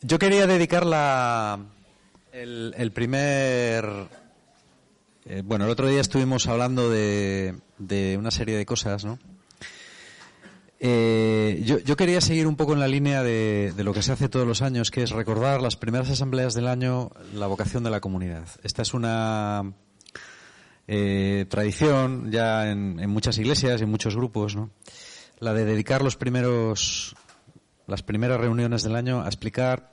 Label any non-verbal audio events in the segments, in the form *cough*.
Yo quería dedicar la, el, primer... eh, bueno, el otro día estuvimos hablando de, de una serie de cosas, ¿no? Eh, yo, yo quería seguir un poco en la línea de, de lo que se hace todos los años, que es recordar las primeras asambleas del año, la vocación de la comunidad. Esta es una eh, tradición ya en, en muchas iglesias y en muchos grupos, ¿no? La de dedicar los primeros, las primeras reuniones del año a explicar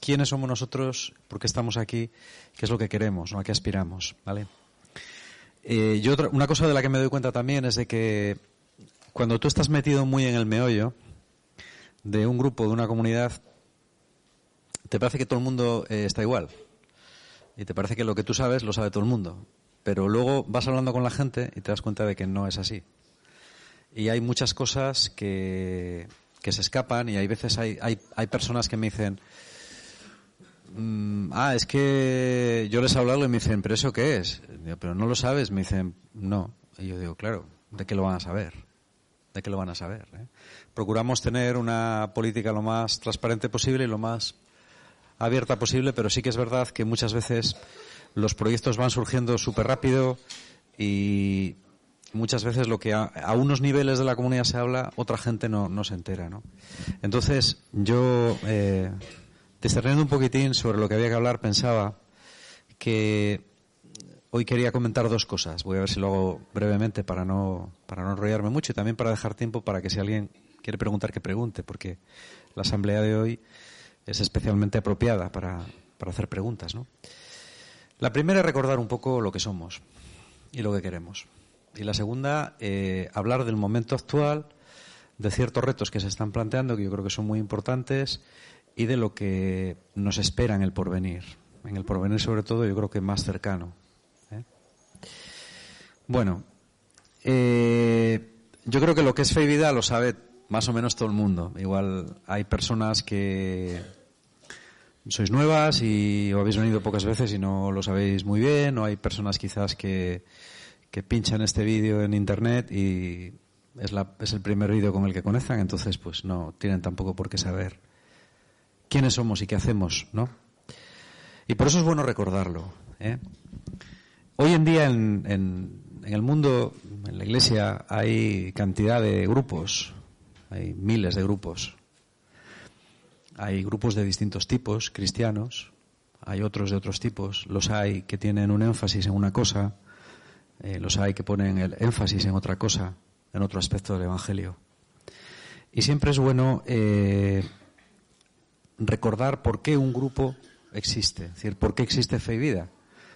quiénes somos nosotros, por qué estamos aquí, qué es lo que queremos, ¿no? a qué aspiramos, ¿vale? Eh, yo otra- una cosa de la que me doy cuenta también es de que cuando tú estás metido muy en el meollo de un grupo, de una comunidad, te parece que todo el mundo eh, está igual. Y te parece que lo que tú sabes lo sabe todo el mundo. Pero luego vas hablando con la gente y te das cuenta de que no es así. Y hay muchas cosas que, que se escapan y hay veces hay, hay, hay personas que me dicen, "Mm, ah, es que yo les he hablado y me dicen, ¿pero eso qué es? Pero no lo sabes. Me dicen, no. Y yo digo, claro, ¿de qué lo van a saber? ¿De qué lo van a saber? eh? Procuramos tener una política lo más transparente posible y lo más abierta posible, pero sí que es verdad que muchas veces los proyectos van surgiendo súper rápido y muchas veces lo que a, unos niveles de la comunidad se habla, otra gente no, no se entera, ¿no? Entonces, yo, eh, discerniendo un poquitín sobre lo que había que hablar, pensaba que hoy quería comentar dos cosas. Voy a ver si lo hago brevemente para no, para no enrollarme mucho y también para dejar tiempo para que si alguien quiere preguntar, que pregunte, porque la asamblea de hoy es especialmente apropiada para, para hacer preguntas, ¿no? La primera es recordar un poco lo que somos y lo que queremos. Y la segunda, eh, hablar del momento actual, de ciertos retos que se están planteando, que yo creo que son muy importantes, y de lo que nos espera en el porvenir. En el porvenir, sobre todo, yo creo que más cercano. ¿eh? Bueno, eh, yo creo que lo que es fe y vida lo sabe más o menos todo el mundo. Igual hay personas que sois nuevas y o habéis venido pocas veces y no lo sabéis muy bien, o hay personas quizás que, que pinchan este vídeo en internet y es, la, es el primer vídeo con el que conectan, entonces pues no tienen tampoco por qué saber quiénes somos y qué hacemos, ¿no? Y por eso es bueno recordarlo. ¿eh? Hoy en día en, en, en el mundo, en la iglesia, hay cantidad de grupos, hay miles de grupos. Hay grupos de distintos tipos, cristianos, hay otros de otros tipos, los hay que tienen un énfasis en una cosa, eh, los hay que ponen el énfasis en otra cosa, en otro aspecto del Evangelio. Y siempre es bueno eh, recordar por qué un grupo existe, es decir, por qué existe fe y vida.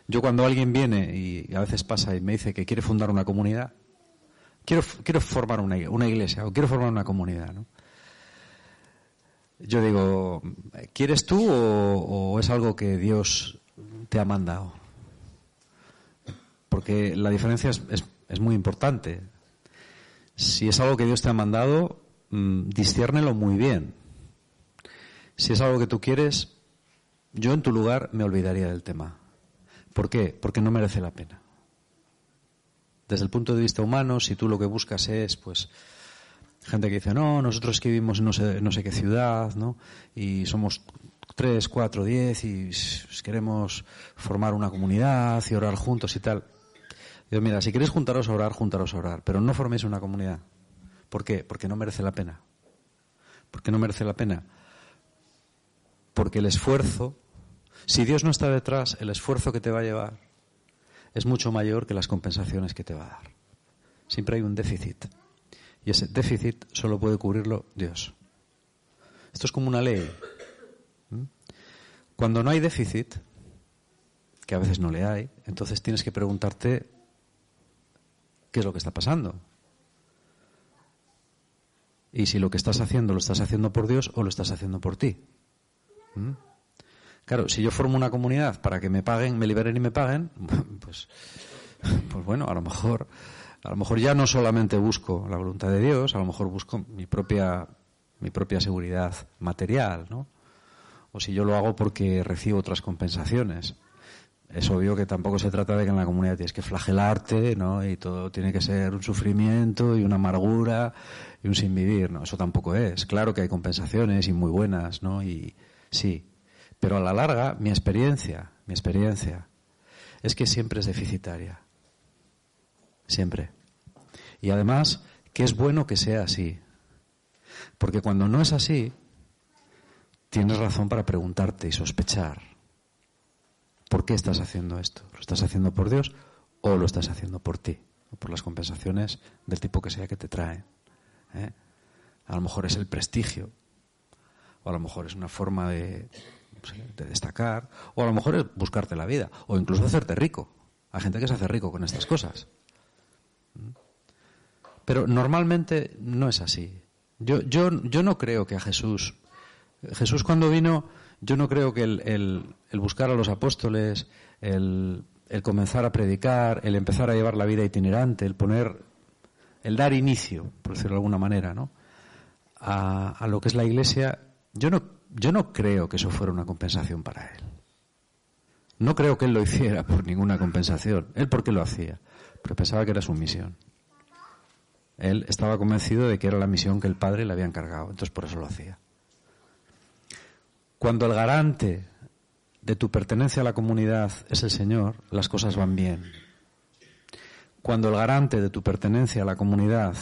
Yo cuando alguien viene y a veces pasa y me dice que quiere fundar una comunidad, quiero, quiero formar una, una iglesia o quiero formar una comunidad. Yo digo, ¿quieres tú o es algo que Dios te ha mandado? Porque la diferencia es, muy importante. Si es algo que Dios te ha mandado, mmm, disciérnelo muy bien. Si es algo que tú quieres, yo en tu lugar me olvidaría del tema. ¿Por qué? Porque no merece la pena. Desde el punto de vista humano, si tú lo que buscas es, pues, gente que dice, no, nosotros que vivimos en no sé, no sé qué ciudad, ¿no? Y somos tres, cuatro, diez y queremos formar una comunidad y orar juntos y tal. Digo, mira, si queréis juntaros a orar, juntaros a orar, pero no forméis una comunidad. ¿Por qué? Porque no merece la pena. ¿Por qué no merece la pena? Porque el esfuerzo, si Dios no está detrás, el esfuerzo que te va a llevar es mucho mayor que las compensaciones que te va a dar. Siempre hay un déficit. Y ese déficit solo puede cubrirlo Dios. Esto es como una ley. Cuando no hay déficit, que a veces no le hay, entonces tienes que preguntarte qué es lo que está pasando. y si lo que estás haciendo lo estás haciendo por Dios o lo estás haciendo por ti. ¿Mm? Claro, si yo formo una comunidad para que me paguen, me liberen y me paguen, *laughs* pues, pues bueno, a lo mejor, a lo mejor ya no solamente busco la voluntad de Dios, a lo mejor busco mi propia, mi propia seguridad material, ¿no? O si yo lo hago porque recibo otras compensaciones. Es obvio que tampoco se trata de que en la comunidad tienes que flagelarte, ¿no? Y todo tiene que ser un sufrimiento y una amargura y un sin vivir, ¿no? Eso tampoco es. Claro que hay compensaciones y muy buenas, ¿no? Y sí, pero a la larga, mi experiencia, mi experiencia, es que siempre es deficitaria. Siempre. Y además, que es bueno que sea así. Porque cuando no es así, tienes razón para preguntarte y sospechar. ¿Por qué estás haciendo esto? ¿Lo estás haciendo por Dios o lo estás haciendo por ti? Por las compensaciones del tipo que sea que te traen. ¿eh? A lo mejor es el prestigio. O a lo mejor es una forma de, de destacar, o a lo mejor es buscarte la vida, o incluso hacerte rico. Hay gente que se hace rico con estas cosas. Pero normalmente no es así. Yo, yo, yo no creo que a Jesús, Jesús cuando vino, yo no creo que el, buscar a los apóstoles, el, comenzar a predicar, el empezar a llevar la vida itinerante, el poner, el dar inicio, por decirlo de alguna manera, ¿no? A, a, lo que es la iglesia, yo no, yo no creo que eso fuera una compensación para él. No creo que él lo hiciera por ninguna compensación. Él por qué lo hacía, porque pensaba que era su misión. Él estaba convencido de que era la misión que el padre le había encargado, entonces por eso lo hacía. Cuando el garante de tu pertenencia a la comunidad es el Señor, las cosas van bien. Cuando el garante de tu pertenencia a la comunidad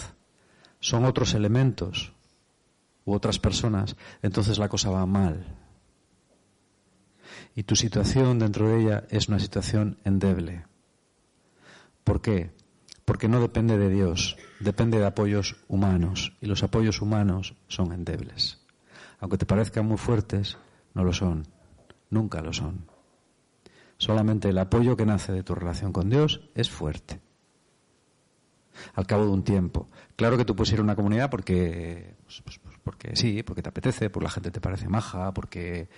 son otros elementos u otras personas, entonces la cosa va mal. Y tu situación dentro de ella es una situación endeble. ¿Por qué? Porque no depende de Dios, depende de apoyos humanos. Y los apoyos humanos son endebles. Aunque te parezcan muy fuertes, no lo son. Nunca lo son. Solamente el apoyo que nace de tu relación con Dios es fuerte al cabo de un tiempo. Claro que tú puedes ir a una comunidad porque, pues, pues, pues, porque sí, porque te apetece, porque la gente te parece maja, porque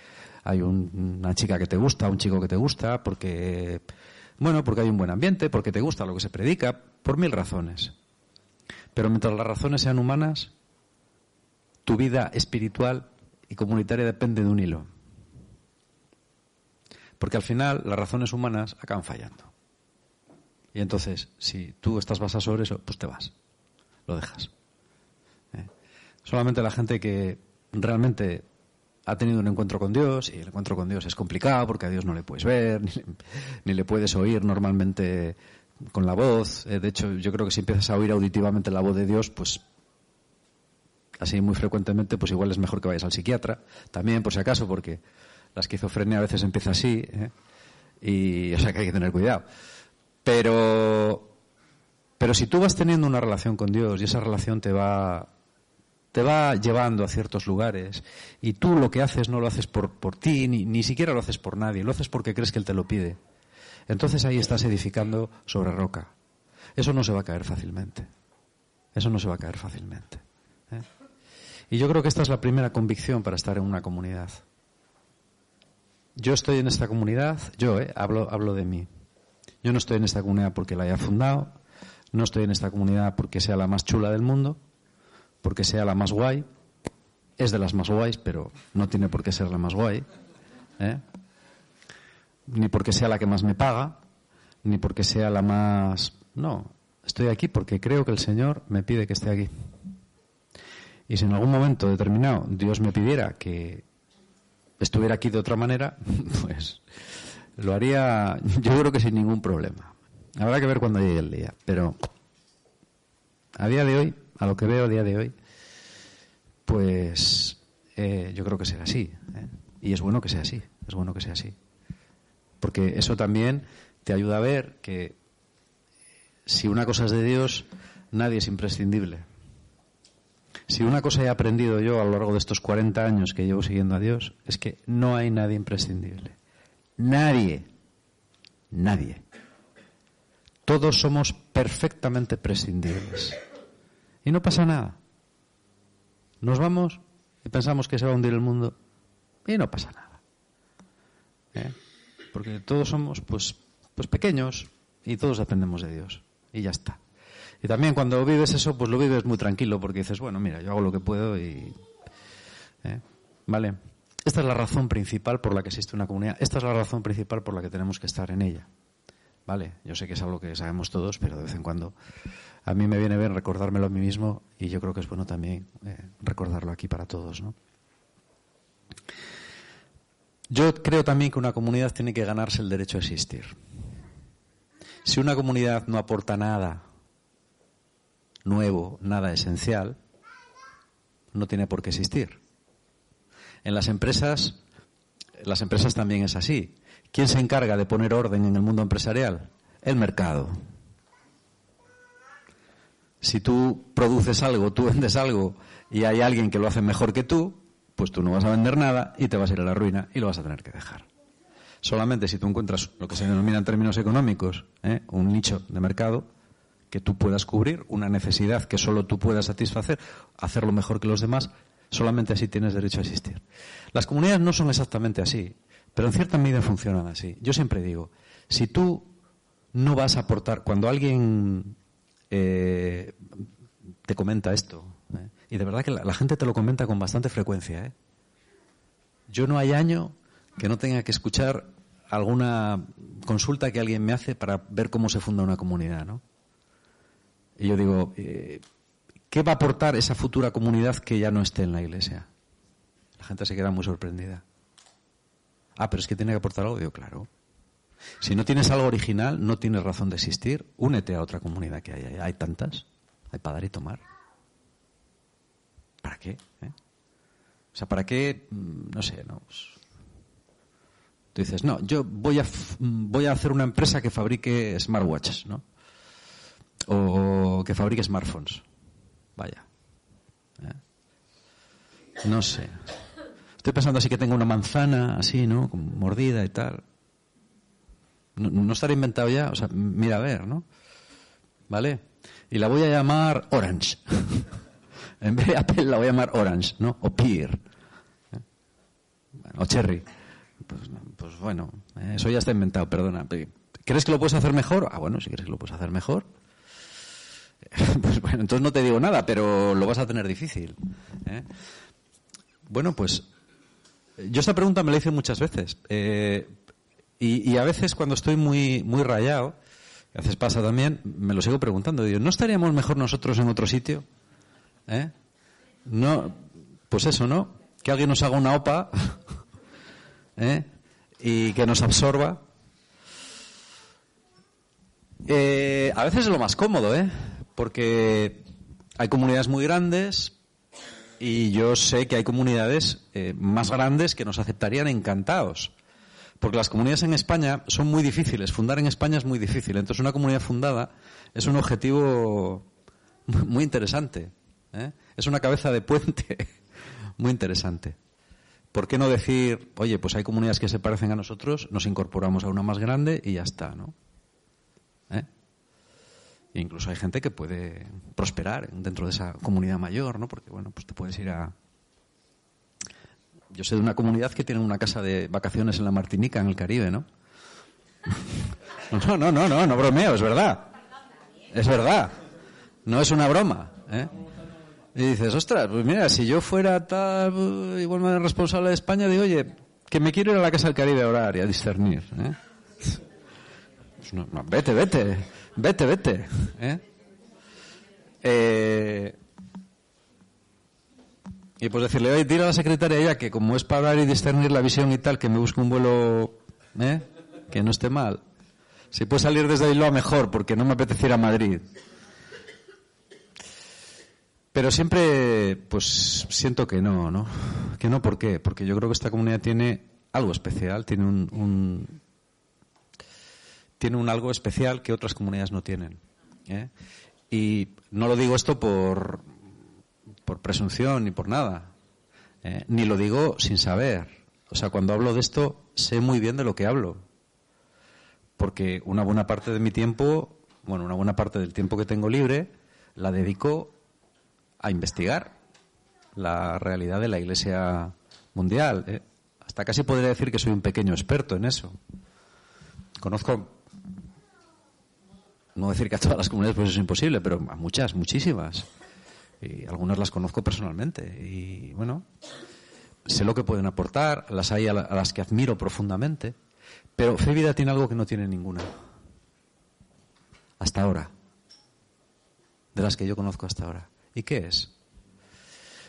hay una chica que te gusta, un chico que te gusta, porque, bueno, porque hay un buen ambiente, porque te gusta lo que se predica, por mil razones. Pero mientras las razones sean humanas, tu vida espiritual comunitaria depende de un hilo. Porque al final las razones humanas acaban fallando. Y entonces, si tú estás basado sobre eso, pues te vas, lo dejas. ¿Eh? Solamente la gente que realmente ha tenido un encuentro con Dios, y el encuentro con Dios es complicado porque a Dios no le puedes ver, *laughs* ni le, puedes oír normalmente con la voz. Eh, de hecho, yo creo que si empiezas a oír auditivamente la voz de Dios, pues así muy frecuentemente, pues igual es mejor que vayas al psiquiatra, también por si acaso, porque la esquizofrenia a veces empieza así, ¿eh? y o sea que hay que tener cuidado. Pero, pero si tú vas teniendo una relación con Dios y esa relación te va, te va llevando a ciertos lugares y tú lo que haces no lo haces por, por ti, ni, ni siquiera lo haces por nadie, lo haces porque crees que Él te lo pide. Entonces ahí estás edificando sobre roca. Eso no se va a caer fácilmente. Eso no se va a caer fácilmente. Y yo creo que esta es la primera convicción para estar en una comunidad. Yo estoy en esta comunidad, yo eh, hablo, hablo de mí. Yo no estoy en esta comunidad porque la haya fundado, no estoy en esta comunidad porque sea la más chula del mundo, porque sea la más guay. Es de las más guays, pero no tiene por qué ser la más guay. ¿eh? Ni porque sea la que más me paga, ni porque sea la más... No, estoy aquí porque creo que el Señor me pide que esté aquí. Y si en algún momento determinado Dios me pidiera que estuviera aquí de otra manera, *laughs* pues lo haría, yo creo que sin ningún problema. Habrá que ver cuando llegue el día. Pero a día de hoy, a lo que veo a día de hoy, pues eh, yo creo que será así. ¿eh? Y es bueno que sea así. Es bueno que sea así. Porque eso también te ayuda a ver que si una cosa es de Dios, nadie es imprescindible. Si una cosa he aprendido yo a lo largo de estos 40 años que llevo siguiendo a Dios, es que no hay nadie imprescindible. Nadie. Nadie. Todos somos perfectamente prescindibles. Y no pasa nada. Nos vamos y pensamos que se va a hundir el mundo y no pasa nada. ¿Eh? Porque todos somos pues, pues pequeños y todos dependemos de Dios. Y ya está. Y también cuando vives eso, pues lo vives muy tranquilo porque dices, bueno, mira, yo hago lo que puedo y... ¿eh? ¿Vale? Esta es la razón principal por la que existe una comunidad. Esta es la razón principal por la que tenemos que estar en ella. ¿Vale? Yo sé que es algo que sabemos todos, pero de vez en cuando a mí me viene bien recordármelo a mí mismo y yo creo que es bueno también eh, recordarlo aquí para todos, ¿no? Yo creo también que una comunidad tiene que ganarse el derecho a existir. Si una comunidad no aporta nada nuevo, nada esencial, no tiene por qué existir. En las empresas, las empresas también es así. ¿Quién se encarga de poner orden en el mundo empresarial? El mercado. Si tú produces algo, tú vendes algo y hay alguien que lo hace mejor que tú, pues tú no vas a vender nada y te vas a ir a la ruina y lo vas a tener que dejar. Solamente si tú encuentras lo que se denomina en términos económicos ¿eh? un nicho de mercado que tú puedas cubrir, una necesidad que solo tú puedas satisfacer, hacerlo mejor que los demás, solamente así tienes derecho a existir. Las comunidades no son exactamente así, pero en cierta medida funcionan así. Yo siempre digo, si tú no vas a aportar, cuando alguien eh, te comenta esto, ¿eh? y de verdad que la, gente te lo comenta con bastante frecuencia, ¿eh? yo no hay año que no tenga que escuchar alguna consulta que alguien me hace para ver cómo se funda una comunidad, ¿no? Y yo digo, ¿qué va a aportar esa futura comunidad que ya no esté en la iglesia? La gente se queda muy sorprendida. Ah, pero es que tiene que aportar algo. Digo, claro. Si no tienes algo original, no tienes razón de existir. Únete a otra comunidad que hay. Hay tantas. Hay para dar y tomar. ¿Para qué? Eh? O sea, ¿para qué? Mm, no sé, no. Tú dices, no, yo voy a, voy a hacer una empresa que fabrique smartwatches, ¿no? O que fabrique smartphones. Vaya. ¿Eh? No sé. Estoy pensando así que tengo una manzana, así, ¿no? mordida y tal. No, no estará inventado ya. O sea, mira a ver, ¿no? ¿Vale? Y la voy a llamar Orange. *laughs* en vez de Apple la voy a llamar Orange, ¿no? O Pear. ¿Eh? o Cherry. Pues, pues bueno, eh, eso ya está inventado, perdona. ¿Crees que lo puedes hacer mejor? Ah, bueno, si crees que lo puedes hacer mejor. *laughs* Pues bueno, entonces no te digo nada, pero lo vas a tener difícil. ¿eh? Bueno, pues yo esta pregunta me la hice muchas veces. Eh, y, a veces cuando estoy muy, muy rayado, a veces pasa también, me lo sigo preguntando. Digo, ¿no estaríamos mejor nosotros en otro sitio? ¿Eh? No, pues eso, ¿no? Que alguien nos haga una OPA *laughs* ¿eh? y que nos absorba. A veces es lo más cómodo, ¿eh? Porque hay comunidades muy grandes, y yo sé que hay comunidades eh, más grandes que nos aceptarían encantados. Porque las comunidades en España son muy difíciles. Fundar en España es muy difícil. Entonces, una comunidad fundada es un objetivo *laughs* muy interesante. ¿eh? Es una cabeza de puente *laughs* muy interesante. ¿Por qué no decir, oye, pues hay comunidades que se parecen a nosotros, nos incorporamos a una más grande y ya está, ¿no? ¿Eh? E incluso hay gente que puede prosperar dentro de esa comunidad mayor, ¿no? Porque, bueno, pues te puedes ir a... Yo sé de una comunidad que tiene una casa de vacaciones en la Martinica, en el Caribe, ¿no? *laughs* No, no, no, no, no bromeo, es verdad. Es verdad. No es una broma, ¿eh? Y dices, ostras, pues mira, si yo fuera tal, igual responsable de España, digo, oye, que me quiero ir a la casa del Caribe a orar y a discernir, ¿eh? No, vete, vete. Vete, vete. ¿eh? Eh, y pues decirle, oye, dile a la secretaria ya que como es para hablar y discernir la visión y tal, que me busque un vuelo ¿eh? que no esté mal. Si puede salir desde lo mejor, porque no me apeteciera Madrid. Pero siempre, pues siento que no, ¿no? Que no, ¿por qué? Porque yo creo que esta comunidad tiene algo especial, tiene un tiene un algo especial que otras comunidades no tienen. ¿eh? Y no lo digo esto por, por presunción ni por nada, ¿eh? ni lo digo sin saber. O sea, cuando hablo de esto, sé muy bien de lo que hablo. Porque una buena parte de mi tiempo, bueno, una buena parte del tiempo que tengo libre, la dedico a investigar. la realidad de la Iglesia mundial. ¿eh? Hasta casi podría decir que soy un pequeño experto en eso. Conozco, no decir que a todas las comunidades pues es imposible, pero a muchas, muchísimas. Y algunas las conozco personalmente. Y bueno, sé lo que pueden aportar, las hay a, las que admiro profundamente, pero Fe Vida tiene algo que no tiene ninguna. Hasta ahora. De las que yo conozco hasta ahora. ¿Y qué es?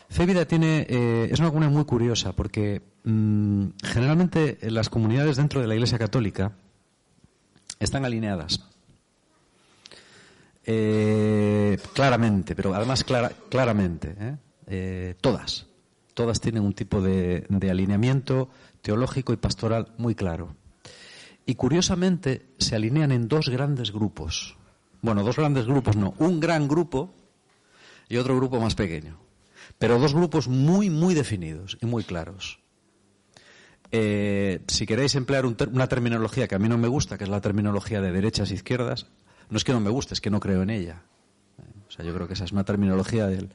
Fe Vida tiene, eh, es una comunidad muy curiosa porque mm, generalmente las comunidades dentro de la Iglesia Católica están alineadas. Eh, claramente, pero además claramente, ¿eh? todas todas tienen un tipo de, alineamiento teológico y pastoral muy claro. Y curiosamente se alinean en dos grandes grupos. Bueno, dos grandes grupos no, un gran grupo y otro grupo más pequeño. Pero dos grupos muy, muy definidos y muy claros. Eh, si queréis emplear una terminología que a mí no me gusta, que es la terminología de derechas e izquierdas, no es que no me guste, es que no creo en ella. O sea, yo creo que esa es una terminología del,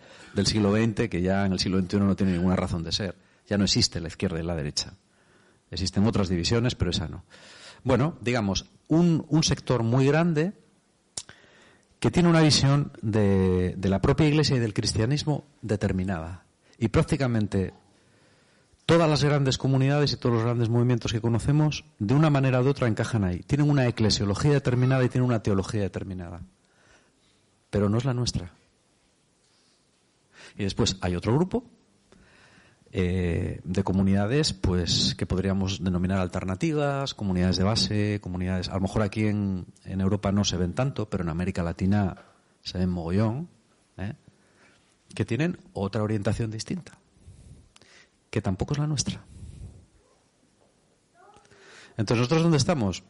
siglo XX que ya en el siglo XXI no tiene ninguna razón de ser. Ya no existe la izquierda y la derecha. Existen otras divisiones, pero esa no. Bueno, digamos, un, sector muy grande que tiene una visión de, de, la propia Iglesia y del cristianismo determinada. Y prácticamente todas las grandes comunidades y todos los grandes movimientos que conocemos, de una manera u otra, encajan ahí. Tienen una eclesiología determinada y tienen una teología determinada pero no es la nuestra. Y después hay otro grupo eh, de comunidades, pues que podríamos denominar alternativas, comunidades de base, comunidades. A lo mejor aquí en, Europa no se ven tanto, pero en América Latina se ven mogollón, ¿eh? que tienen otra orientación distinta, que tampoco es la nuestra. Entonces, ¿nosotros dónde estamos?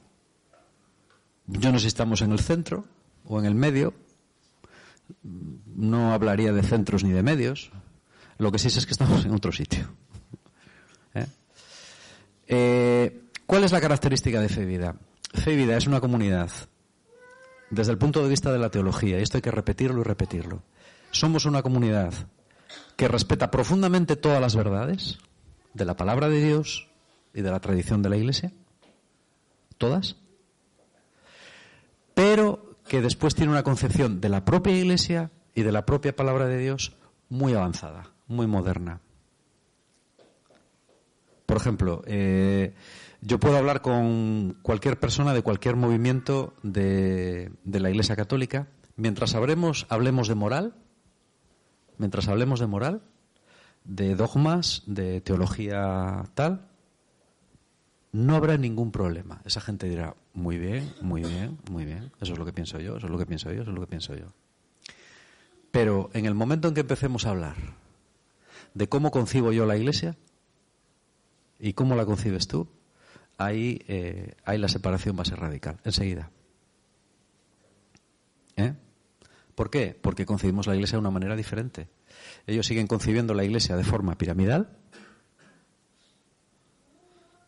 Yo no sé si estamos en el centro o en el medio, no hablaría de centros ni de medios. Lo que sí es que estamos en otro sitio. *laughs* ¿Eh? Eh, cuál es la característica de Fe Vida? Fe Vida es una comunidad, desde el punto de vista de la teología, y esto hay que repetirlo y repetirlo. Somos una comunidad que respeta profundamente todas las verdades de la palabra de Dios y de la tradición de la Iglesia. Todas. Pero que después tiene una concepción de la propia Iglesia y de la propia palabra de Dios muy avanzada, muy moderna. Por ejemplo, eh, yo puedo hablar con cualquier persona de cualquier movimiento de, de la Iglesia Católica, mientras hablemos, hablemos de moral, mientras hablemos de moral, de dogmas, de teología tal, no habrá ningún problema. Esa gente dirá, muy bien, muy bien, muy bien, eso es lo que pienso yo, eso es lo que pienso yo, eso es lo que pienso yo. Pero en el momento en que empecemos a hablar de cómo concibo yo la iglesia y cómo la concibes tú, ahí, eh, ahí la separación va a ser radical, enseguida. ¿Eh? ¿Por qué? Porque concibimos la iglesia de una manera diferente. Ellos siguen concibiendo la iglesia de forma piramidal,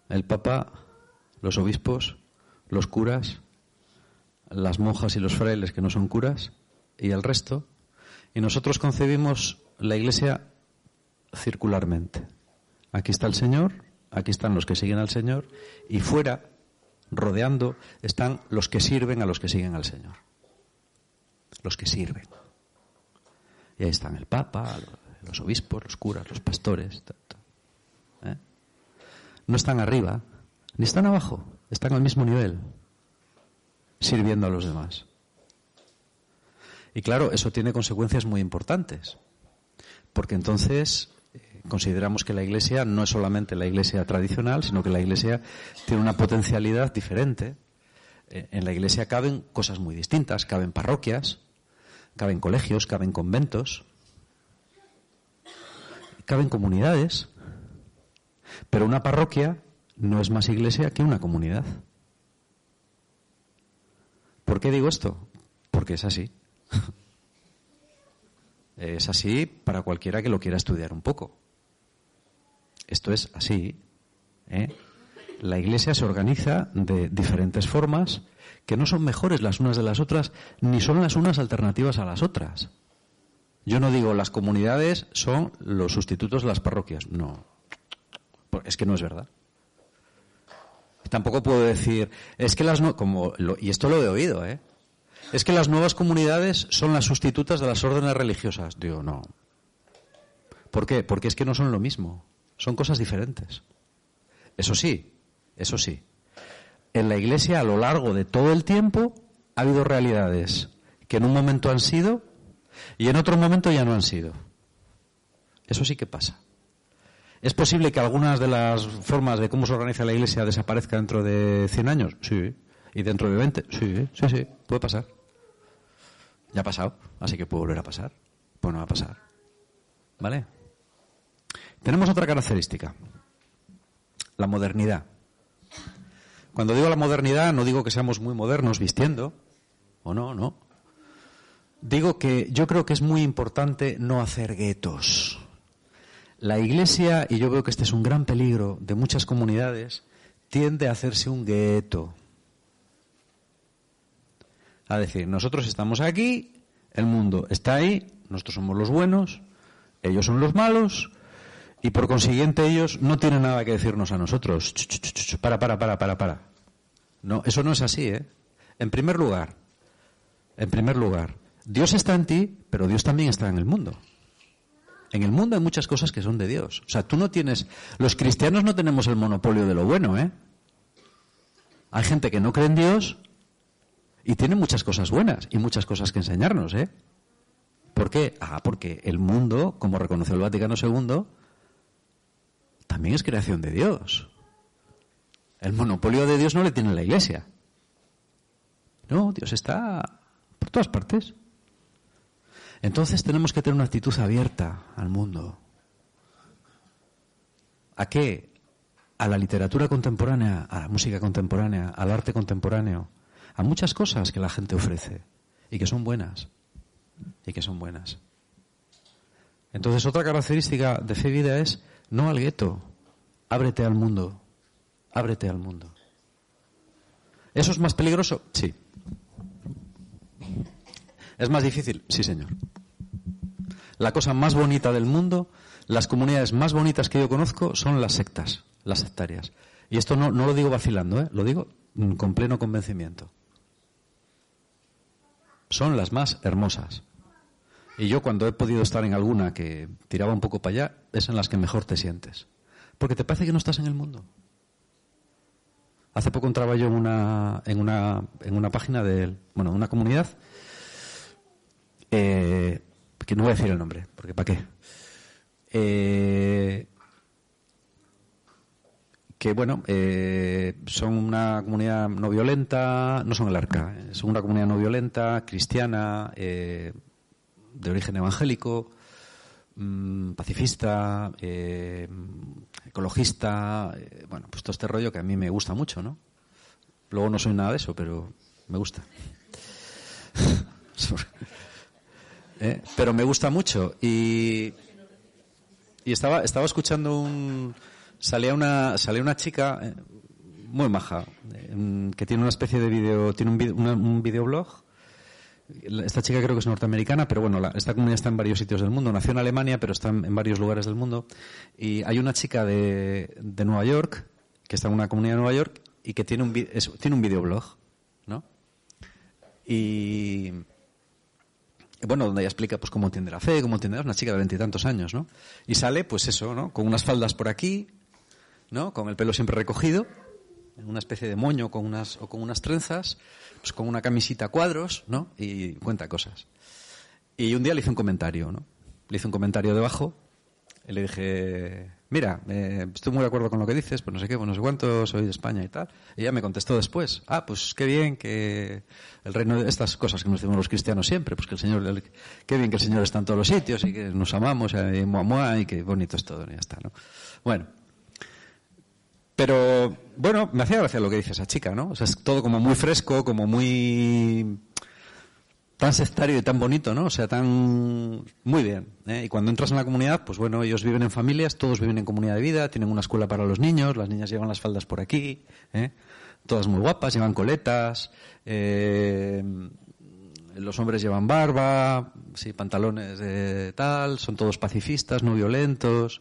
el Papa, los obispos, los curas, las monjas y los frailes que no son curas, y el resto. Y nosotros concebimos la Iglesia circularmente. Aquí está el Señor, aquí están los que siguen al Señor, y fuera, rodeando, están los que sirven a los que siguen al Señor. Los que sirven. Y ahí están el Papa, los obispos, los curas, los pastores. ¿Eh? no están arriba, ni están abajo, están al mismo nivel, sirviendo a los demás. Y claro, eso tiene consecuencias muy importantes, porque entonces eh, consideramos que la Iglesia no es solamente la Iglesia tradicional, sino que la Iglesia tiene una potencialidad diferente. Eh, en la Iglesia caben cosas muy distintas, caben parroquias, caben colegios, caben conventos, caben comunidades, pero una parroquia no es más iglesia que una comunidad. ¿Por qué digo esto? Porque es así. *laughs* es así para cualquiera que lo quiera estudiar un poco. Esto es así. ¿eh? La iglesia se organiza de diferentes formas que no son mejores las unas de las otras, ni son las unas alternativas a las otras. Yo no digo las comunidades son los sustitutos de las parroquias. No. Es que no es verdad. Tampoco puedo decir, es que las no, como y esto lo he oído, ¿eh? Es que las nuevas comunidades son las sustitutas de las órdenes religiosas. Digo, no. ¿Por qué? Porque es que no son lo mismo. Son cosas diferentes. Eso sí, eso sí. En la Iglesia, a lo largo de todo el tiempo, ha habido realidades que en un momento han sido y en otro momento ya no han sido. Eso sí que pasa. ¿Es posible que algunas de las formas de cómo se organiza la Iglesia desaparezca dentro de 100 años? Sí. ¿Y dentro de 20? Sí, sí, sí, puede pasar. Ya ha pasado, así que puede volver a pasar. Pues no va a pasar. ¿Vale? Tenemos otra característica, la modernidad. Cuando digo la modernidad, no digo que seamos muy modernos vistiendo, o no, no. Digo que yo creo que es muy importante no hacer guetos. La Iglesia, y yo veo que este es un gran peligro de muchas comunidades, tiende a hacerse un gueto. A decir, nosotros estamos aquí, el mundo está ahí, nosotros somos los buenos, ellos son los malos, y por consiguiente ellos no tienen nada que decirnos a nosotros. Para, para, para, para, para. No, eso no es así, ¿eh? En primer lugar, en primer lugar, Dios está en ti, pero Dios también está en el mundo. En el mundo hay muchas cosas que son de Dios. O sea, tú no tienes, los cristianos no tenemos el monopolio de lo bueno, ¿eh? Hay gente que no cree en Dios y tiene muchas cosas buenas y muchas cosas que enseñarnos, ¿eh? ¿Por qué? Ah, porque el mundo, como reconoció el Vaticano II, también es creación de Dios. El monopolio de Dios no le tiene la Iglesia. No, Dios está por todas partes. Entonces tenemos que tener una actitud abierta al mundo. ¿A qué? A la literatura contemporánea, a la música contemporánea, al arte contemporáneo, a muchas cosas que la gente ofrece y que son buenas. Y que son buenas. Entonces otra característica de fe vida es no al gueto. Ábrete al mundo. Ábrete al mundo. ¿Eso es más peligroso? Sí. ¿Es más difícil? Sí, señor. La cosa más bonita del mundo, las comunidades más bonitas que yo conozco son las sectas, las sectarias. Y esto no, no lo digo vacilando, ¿eh? lo digo con pleno convencimiento. Son las más hermosas. Y yo cuando he podido estar en alguna que tiraba un poco para allá, es en las que mejor te sientes. Porque te parece que no estás en el mundo. Hace poco entraba yo en una, en una, en una página de, bueno, una comunidad, eh, que no voy a decir el nombre, porque ¿para qué? Eh, que bueno, eh, son una comunidad no violenta, no son el arca, son una comunidad no violenta, cristiana, de origen evangélico, mm, pacifista, eh, ecologista, eh, bueno, pues todo este rollo que a mí me gusta mucho, ¿no? Luego no soy nada de eso, pero me gusta. *laughs* ¿Eh? Pero me gusta mucho y, y estaba, estaba escuchando un... Salía una, salía una chica muy maja, que tiene una especie de video, tiene un, un videoblog esta chica creo que es norteamericana, pero bueno, esta comunidad está en varios sitios del mundo. Nació en Alemania, pero está en, varios lugares del mundo. Y hay una chica de, Nueva York, que está en una comunidad de Nueva York, y que tiene un, tiene un videoblog, ¿no? Y, bueno, donde ella explica pues cómo entiende la fe, cómo entiende, es una chica de veintitantos años, ¿no? Y sale, pues eso, ¿no? Con unas faldas por aquí, ¿no? Con el pelo siempre recogido, una especie de moño con unas, o con unas trenzas, pues con una camisita a cuadros, ¿no? Y cuenta cosas. Y un día le hice un comentario, ¿no? Le hice un comentario debajo y le dije, mira, eh, estoy muy de acuerdo con lo que dices, pues no sé qué, pues no sé cuánto, soy de España y tal. Y ella me contestó después, ah, pues qué bien que el reino de estas cosas que nos decimos los cristianos siempre, pues que el Señor, qué bien que el Señor está en todos los sitios y que nos amamos y muamua y que bonito es todo, y ya está, ¿no? Bueno, pero, bueno, me hacía gracia lo que dice esa chica, ¿no? O sea, es todo como muy fresco, como muy tan sectario y tan bonito, ¿no? O sea, tan muy bien. ¿eh? Y cuando entras en la comunidad, pues bueno, ellos viven en familias, todos viven en comunidad de vida, tienen una escuela para los niños, las niñas llevan las faldas por aquí, ¿eh? todas muy guapas, llevan coletas, eh, los hombres llevan barba, sí, pantalones de tal, son todos pacifistas, no violentos.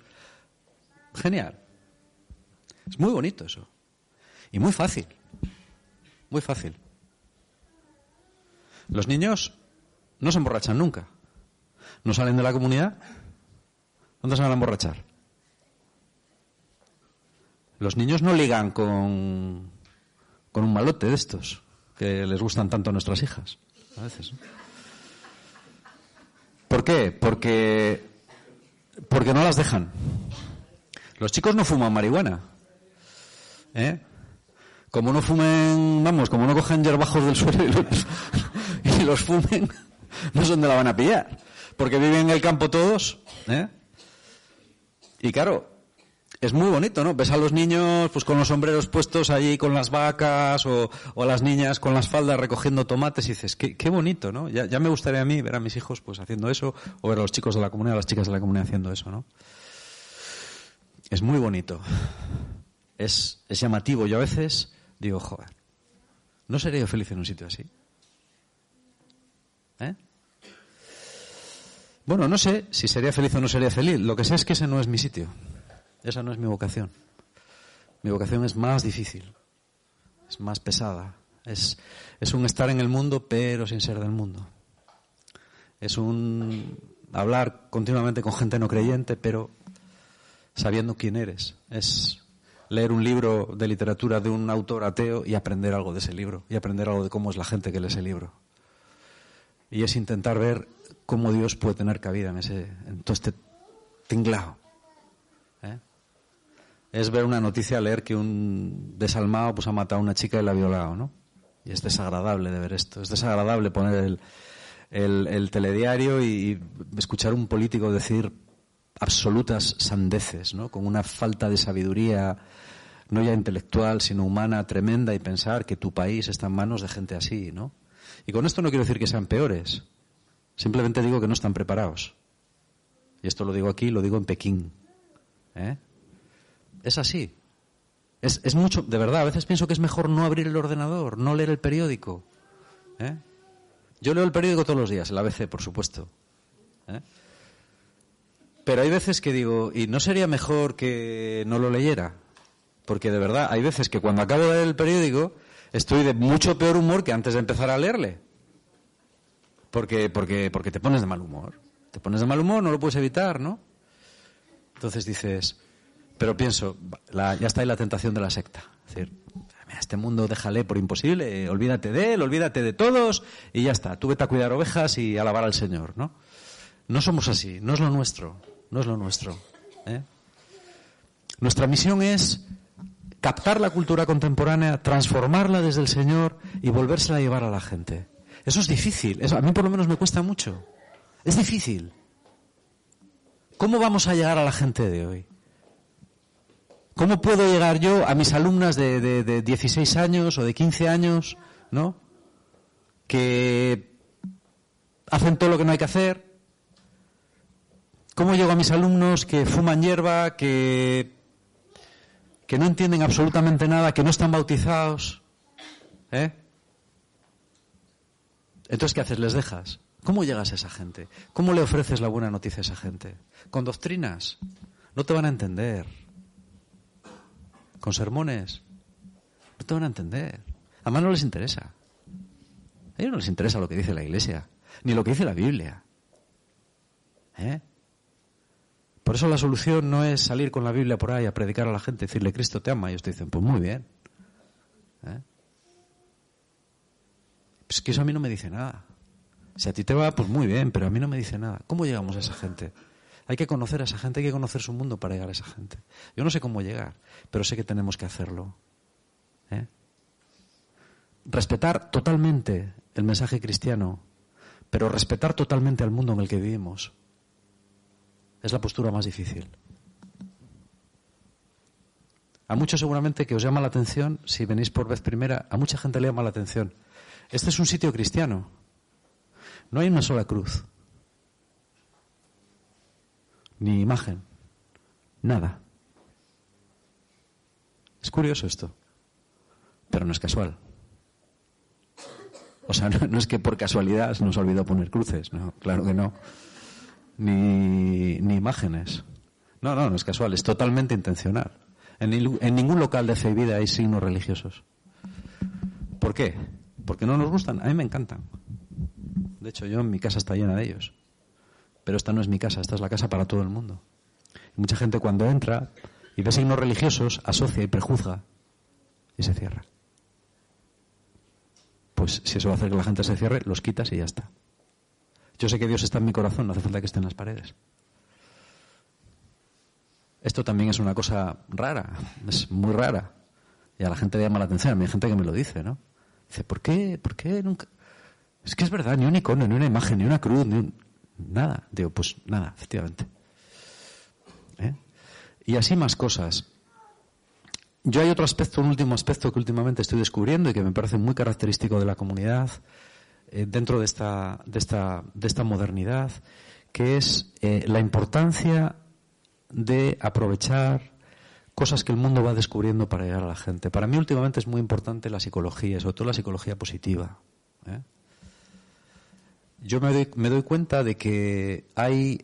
Genial. Es muy bonito eso. Y muy fácil. Muy fácil. Los niños no se emborrachan nunca. No salen de la comunidad. ¿Dónde se van a emborrachar? Los niños no ligan con, con un malote de estos que les gustan tanto a nuestras hijas. A veces. ¿Por qué? Porque, porque no las dejan. Los chicos no fuman marihuana. ¿Eh? Como no fumen, vamos, como no cogen yerbajos del suelo y los, *laughs* y fumen, no sé dónde la van a pillar. Porque viven en el campo todos. ¿eh? Y claro, es muy bonito, ¿no? Ves a los niños pues con los sombreros puestos allí con las vacas o, a las niñas con las faldas recogiendo tomates y dices, qué, bonito, ¿no? Ya, ya, me gustaría a mí ver a mis hijos pues haciendo eso o ver a los chicos de la comunidad, a las chicas de la comunidad haciendo eso, ¿no? Es muy bonito. Es, es llamativo. Yo a veces digo, joder, ¿no sería yo feliz en un sitio así? ¿Eh? Bueno, no sé si sería feliz o no sería feliz. Lo que sé es que ese no es mi sitio. Esa no es mi vocación. Mi vocación es más difícil, es más pesada. Es, es un estar en el mundo pero sin ser del mundo. Es un hablar continuamente con gente no creyente pero sabiendo quién eres. Es leer un libro de literatura de un autor ateo y aprender algo de ese libro y aprender algo de cómo es la gente que lee ese libro. Y es intentar ver cómo Dios puede tener cabida en, ese, en todo este tinglao. ¿Eh? Es ver una noticia, leer que un desalmado pues, ha matado a una chica y la ha violado, ¿no? Y es desagradable de ver esto. Es desagradable poner el, el, el telediario y escuchar un político decir absolutas sandeces, ¿no? Con una falta de sabiduría, no ya intelectual, sino humana tremenda y pensar que tu país está en manos de gente así, ¿no? Y con esto no quiero decir que sean peores. Simplemente digo que no están preparados. Y esto lo digo aquí, lo digo en Pekín. ¿Eh? Es así. Es, es, mucho, de verdad, a veces pienso que es mejor no abrir el ordenador, no leer el periódico. ¿Eh? Yo leo el periódico todos los días, el ABC, por supuesto. ¿Eh? Pero hay veces que digo, ¿y no sería mejor que no lo leyera? Porque de verdad, hay veces que cuando acabo de leer el periódico estoy de mucho peor humor que antes de empezar a leerle. Porque, porque, porque te pones de mal humor. Te pones de mal humor, no lo puedes evitar, ¿no? Entonces dices, pero pienso, ya está ahí la tentación de la secta. Es decir, este mundo déjale por imposible, olvídate de él, olvídate de todos y ya está. Tú vete a cuidar ovejas y alabar al Señor, ¿no? No somos así, no es lo nuestro, no es lo nuestro. ¿eh? Nuestra misión es captar la cultura contemporánea, transformarla desde el Señor y volvérsela a llevar a la gente. Eso es difícil, a mí por lo menos me cuesta mucho. Es difícil. ¿Cómo vamos a llegar a la gente de hoy? ¿Cómo puedo llegar yo a mis alumnas de, de, de 16 años o de 15 años, ¿no? Que hacen todo lo que no hay que hacer. ¿Cómo llego a mis alumnos que fuman hierba, que, que no entienden absolutamente nada, que no están bautizados? ¿Eh? Entonces, ¿qué haces? ¿Les dejas? ¿Cómo llegas a esa gente? ¿Cómo le ofreces la buena noticia a esa gente? ¿Con doctrinas? No te van a entender. ¿Con sermones? No te van a entender. Además no les interesa. A ellos no les interesa lo que dice la Iglesia, ni lo que dice la Biblia. ¿Eh? Por eso la solución no es salir con la Biblia por ahí a predicar a la gente, decirle Cristo te ama, y ellos te dicen, pues muy bien. ¿Eh? Pues que eso a mí no me dice nada. Si a ti te va, pues muy bien, pero a mí no me dice nada. ¿Cómo llegamos a esa gente? Hay que conocer a esa gente, hay que conocer su mundo para llegar a esa gente. Yo no sé cómo llegar, pero sé que tenemos que hacerlo. ¿Eh? Respetar totalmente el mensaje cristiano, pero respetar totalmente al mundo en el que vivimos. Es la postura más difícil. A muchos seguramente que os llama la atención, si venís por vez primera, a mucha gente le llama la atención. Este es un sitio cristiano. No hay una sola cruz. Ni imagen. Nada. Es curioso esto. Pero no es casual. O sea, *laughs* no, es que por casualidad nos olvidó poner cruces, no, claro que no. Ni, ni imágenes. No, no, no es casual, es totalmente intencional. En, ningún local de fe y vida hay signos religiosos. ¿Por qué? Porque no nos gustan. A mí me encantan. De hecho, yo en mi casa está llena de ellos. Pero esta no es mi casa, esta es la casa para todo el mundo. mucha gente cuando entra y ve signos religiosos asocia y prejuzga y se cierra. Pues si eso va a hacer que la gente se cierre, los quitas y ya está. Yo sé que Dios está en mi corazón, no hace falta que esté en las paredes. Esto también es una cosa rara, es muy rara. Y a la gente le llama la atención, a mí hay gente que me lo dice, ¿no? Dice, ¿por qué? ¿Por qué nunca? Es que es verdad, ni un icono, ni una imagen, ni una cruz, ni nada. Digo, pues nada, efectivamente. ¿Eh? Y así más cosas. Yo hay otro aspecto, un último aspecto que últimamente estoy descubriendo y que me parece muy característico de la comunidad eh, dentro de esta, de, esta, de esta modernidad, que es eh, la importancia de aprovechar cosas que el mundo va descubriendo para llegar a la gente. Para mí últimamente es muy importante la psicología, sobre todo la psicología positiva. ¿eh? Yo me doy, me doy, cuenta de que hay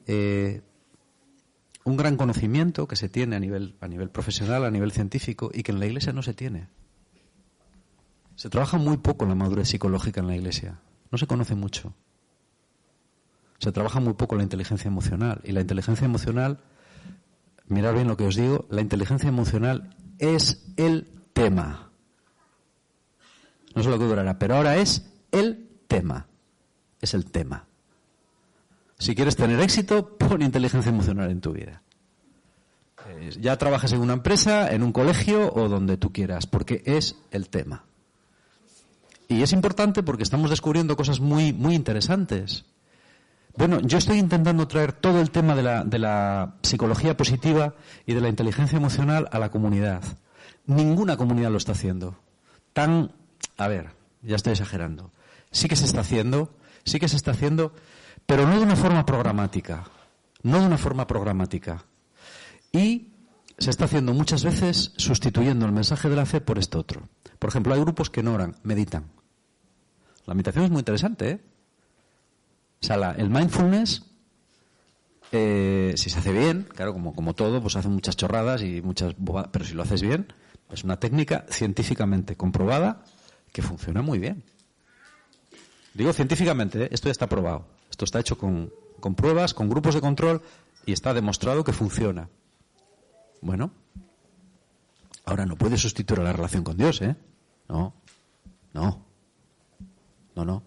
un gran conocimiento que se tiene a nivel, a nivel profesional, a nivel científico, y que en la Iglesia no se tiene. Se trabaja muy poco la madurez psicológica en la Iglesia. No se conoce mucho. Se trabaja muy poco la inteligencia emocional. Y la inteligencia emocional, mirad bien lo que os digo, la inteligencia emocional es el tema. No sé lo que durará, pero ahora es el tema. Es el tema. Si quieres tener éxito, pon inteligencia emocional en tu vida. Eh, ya trabajas en una empresa, en un colegio o donde tú quieras, porque es el tema. Y es importante porque estamos descubriendo cosas muy, muy interesantes. Bueno, yo estoy intentando traer todo el tema de la, de la psicología positiva y de la inteligencia emocional a la comunidad. Ninguna comunidad lo está haciendo. Tan, a ver, ya estoy exagerando. Sí que se está haciendo, sí que se está haciendo, pero no de una forma programática, no de una forma programática. Y se está haciendo muchas veces sustituyendo el mensaje de la fe por este otro. Por ejemplo, hay grupos que no oran, meditan. La meditación es muy interesante, ¿eh? O sea, el mindfulness, eh, si se hace bien, claro, como, como todo, pues hace muchas chorradas y muchas bobadas, pero si lo haces bien, es una técnica científicamente comprobada que funciona muy bien. Digo científicamente, ¿eh? esto ya está probado. Esto está hecho con, pruebas, con grupos de control y está demostrado que funciona. Bueno, ahora no puede sustituir a la relación con Dios, ¿eh? No, no, no, no.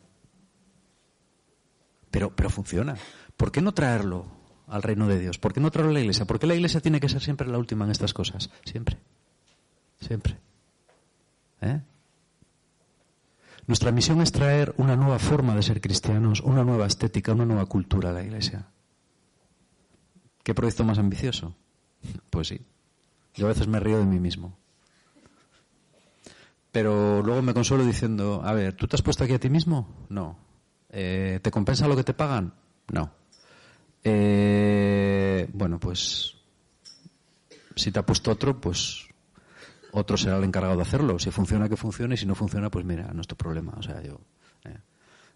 Pero, pero funciona. ¿Por qué no traerlo al reino de Dios? ¿Por qué no traerlo a la iglesia? ¿Por qué la iglesia tiene que ser siempre la última en estas cosas? Siempre. Siempre. ¿Eh? Nuestra misión es traer una nueva forma de ser cristianos, una nueva estética, una nueva cultura a la Iglesia. ¿Qué proyecto más ambicioso? Pues sí. Yo a veces me río de mí mismo. Pero luego me consuelo diciendo, a ver, ¿tú te has puesto aquí a ti mismo? No. Eh, ¿Te compensa lo que te pagan? No. Eh, bueno, pues si te ha puesto otro, pues otro será el encargado de hacerlo. Si funciona, que funcione, y si no funciona, pues mira, nuestro problema. O sea, yo, eh,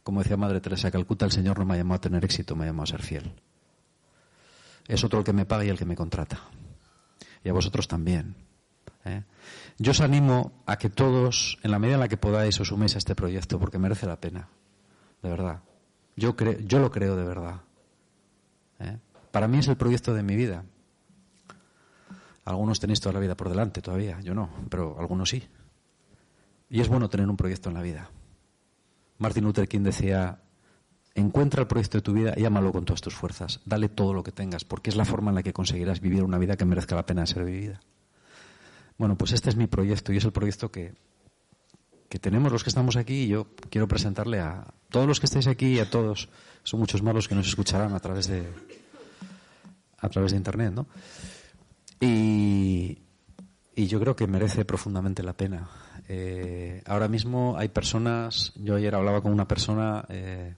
como decía Madre Teresa Calcuta, el Señor no me ha llamado a tener éxito, me ha llamado a ser fiel. Es otro el que me paga y el que me contrata. Y a vosotros también. ¿Eh? Yo os animo a que todos, en la medida en la que podáis, os suméis a este proyecto, porque merece la pena. De verdad. Yo, yo lo creo de verdad. ¿eh? Para mí es el proyecto de mi vida. Algunos tenéis toda la vida por delante todavía, yo no, pero algunos sí. Y es bueno tener un proyecto en la vida. Martin Luther King decía, encuentra el proyecto de tu vida y ámalo con todas tus fuerzas. Dale todo lo que tengas, porque es la forma en la que conseguirás vivir una vida que merezca la pena ser vivida. Bueno, pues este es mi proyecto y es el proyecto que, que tenemos los que estamos aquí y yo quiero presentarle a todos los que estáis aquí y a todos, son muchos más los que nos escucharán a través de a través de internet, ¿no? Y, yo creo que merece profundamente la pena. Eh, ahora mismo hay personas, yo ayer hablaba con una persona eh,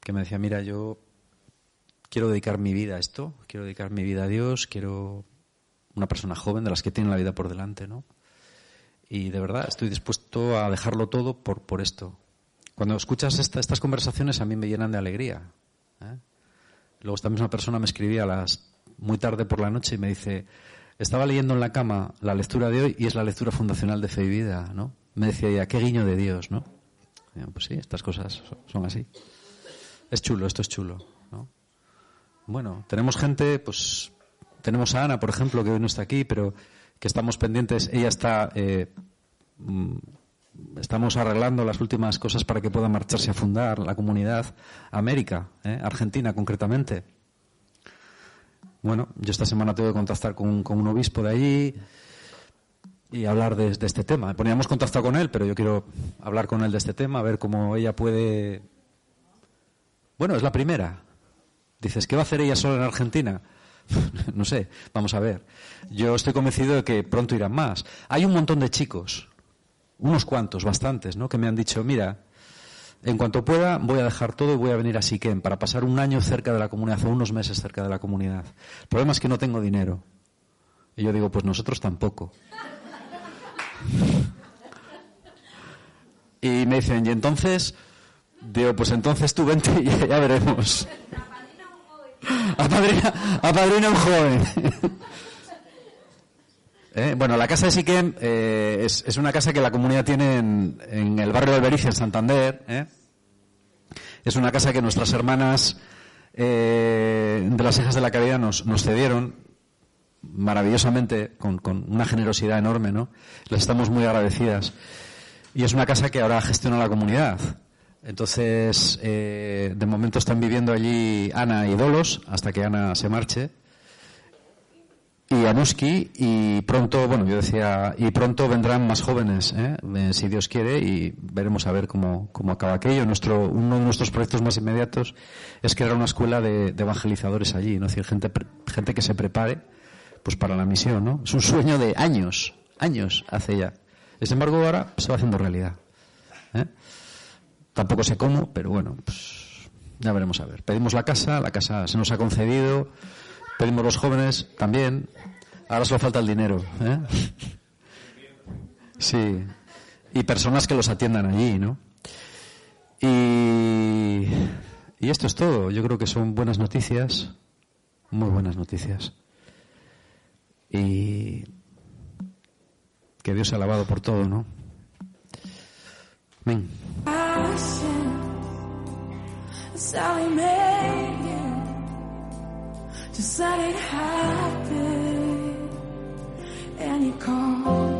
que me decía, mira, yo quiero dedicar mi vida a esto, quiero dedicar mi vida a Dios, quiero una persona joven de las que tienen la vida por delante, ¿no? Y de verdad estoy dispuesto a dejarlo todo por, por esto. Cuando escuchas esta- estas conversaciones a mí me llenan de alegría. ¿eh? Luego esta misma persona me escribía las muy tarde por la noche y me dice, estaba leyendo en la cama la lectura de hoy y es la lectura fundacional de Fe y Vida, ¿no? Me decía ella, qué guiño de Dios, ¿no? Pues sí, estas cosas son así. Es chulo, esto es chulo, ¿no? Bueno, tenemos gente, pues tenemos a Ana, por ejemplo, que hoy no está aquí, pero que estamos pendientes. Ella está, eh, mm, estamos arreglando las últimas cosas para que pueda marcharse a fundar la comunidad América, ¿eh? Argentina concretamente. Bueno, yo esta semana tengo que contactar con, un obispo de allí y hablar de, de este tema. Poníamos contacto con él, pero yo quiero hablar con él de este tema, a ver cómo ella puede. Bueno, es la primera. Dices, ¿qué va a hacer ella sola en Argentina? *laughs* no sé, vamos a ver. Yo estoy convencido de que pronto irán más. Hay un montón de chicos, unos cuantos, bastantes, ¿no? Que me han dicho, mira, en cuanto pueda voy a dejar todo y voy a venir a Siquem para pasar un año cerca de la comunidad o unos meses cerca de la comunidad. El problema es que no tengo dinero. Y yo digo, pues nosotros tampoco. *laughs* Y me dicen, y entonces, digo, pues entonces tú vente y ya veremos. *laughs* Apadrina, apadrina un joven. *laughs* Eh, Bueno, la casa de Siquem eh, es, una casa que la comunidad tiene en, el barrio de Albericia, en Santander. ¿eh? Es una casa que nuestras hermanas de las hijas de la caridad nos, nos cedieron maravillosamente, con, con una generosidad enorme, ¿no? Les estamos muy agradecidas. Y es una casa que ahora gestiona la comunidad. Entonces, eh, de momento están viviendo allí Ana y Dolos, hasta que Ana se marche. Y Anuski, y pronto, bueno, yo decía, y pronto vendrán más jóvenes, ¿eh? Eh, si Dios quiere, y veremos a ver cómo, cómo acaba aquello. Nuestro, uno de nuestros proyectos más inmediatos es crear una escuela de, evangelizadores allí, ¿no? Decir, gente, gente que se prepare, pues para la misión, ¿no? Es un sueño de años, años hace ya. Sin embargo, ahora se va haciendo realidad. ¿eh? Tampoco sé cómo, pero bueno, pues ya veremos a ver. Pedimos la casa, la casa se nos ha concedido, pedimos los jóvenes también, ahora solo falta el dinero. ¿eh? *laughs* Sí, y personas que los atiendan allí, ¿no? Y, esto es todo. Yo creo que son buenas noticias, muy buenas noticias. Y que Dios ha alabado por todo, ¿no? our. That's how we make it. Just let it happen. And you call.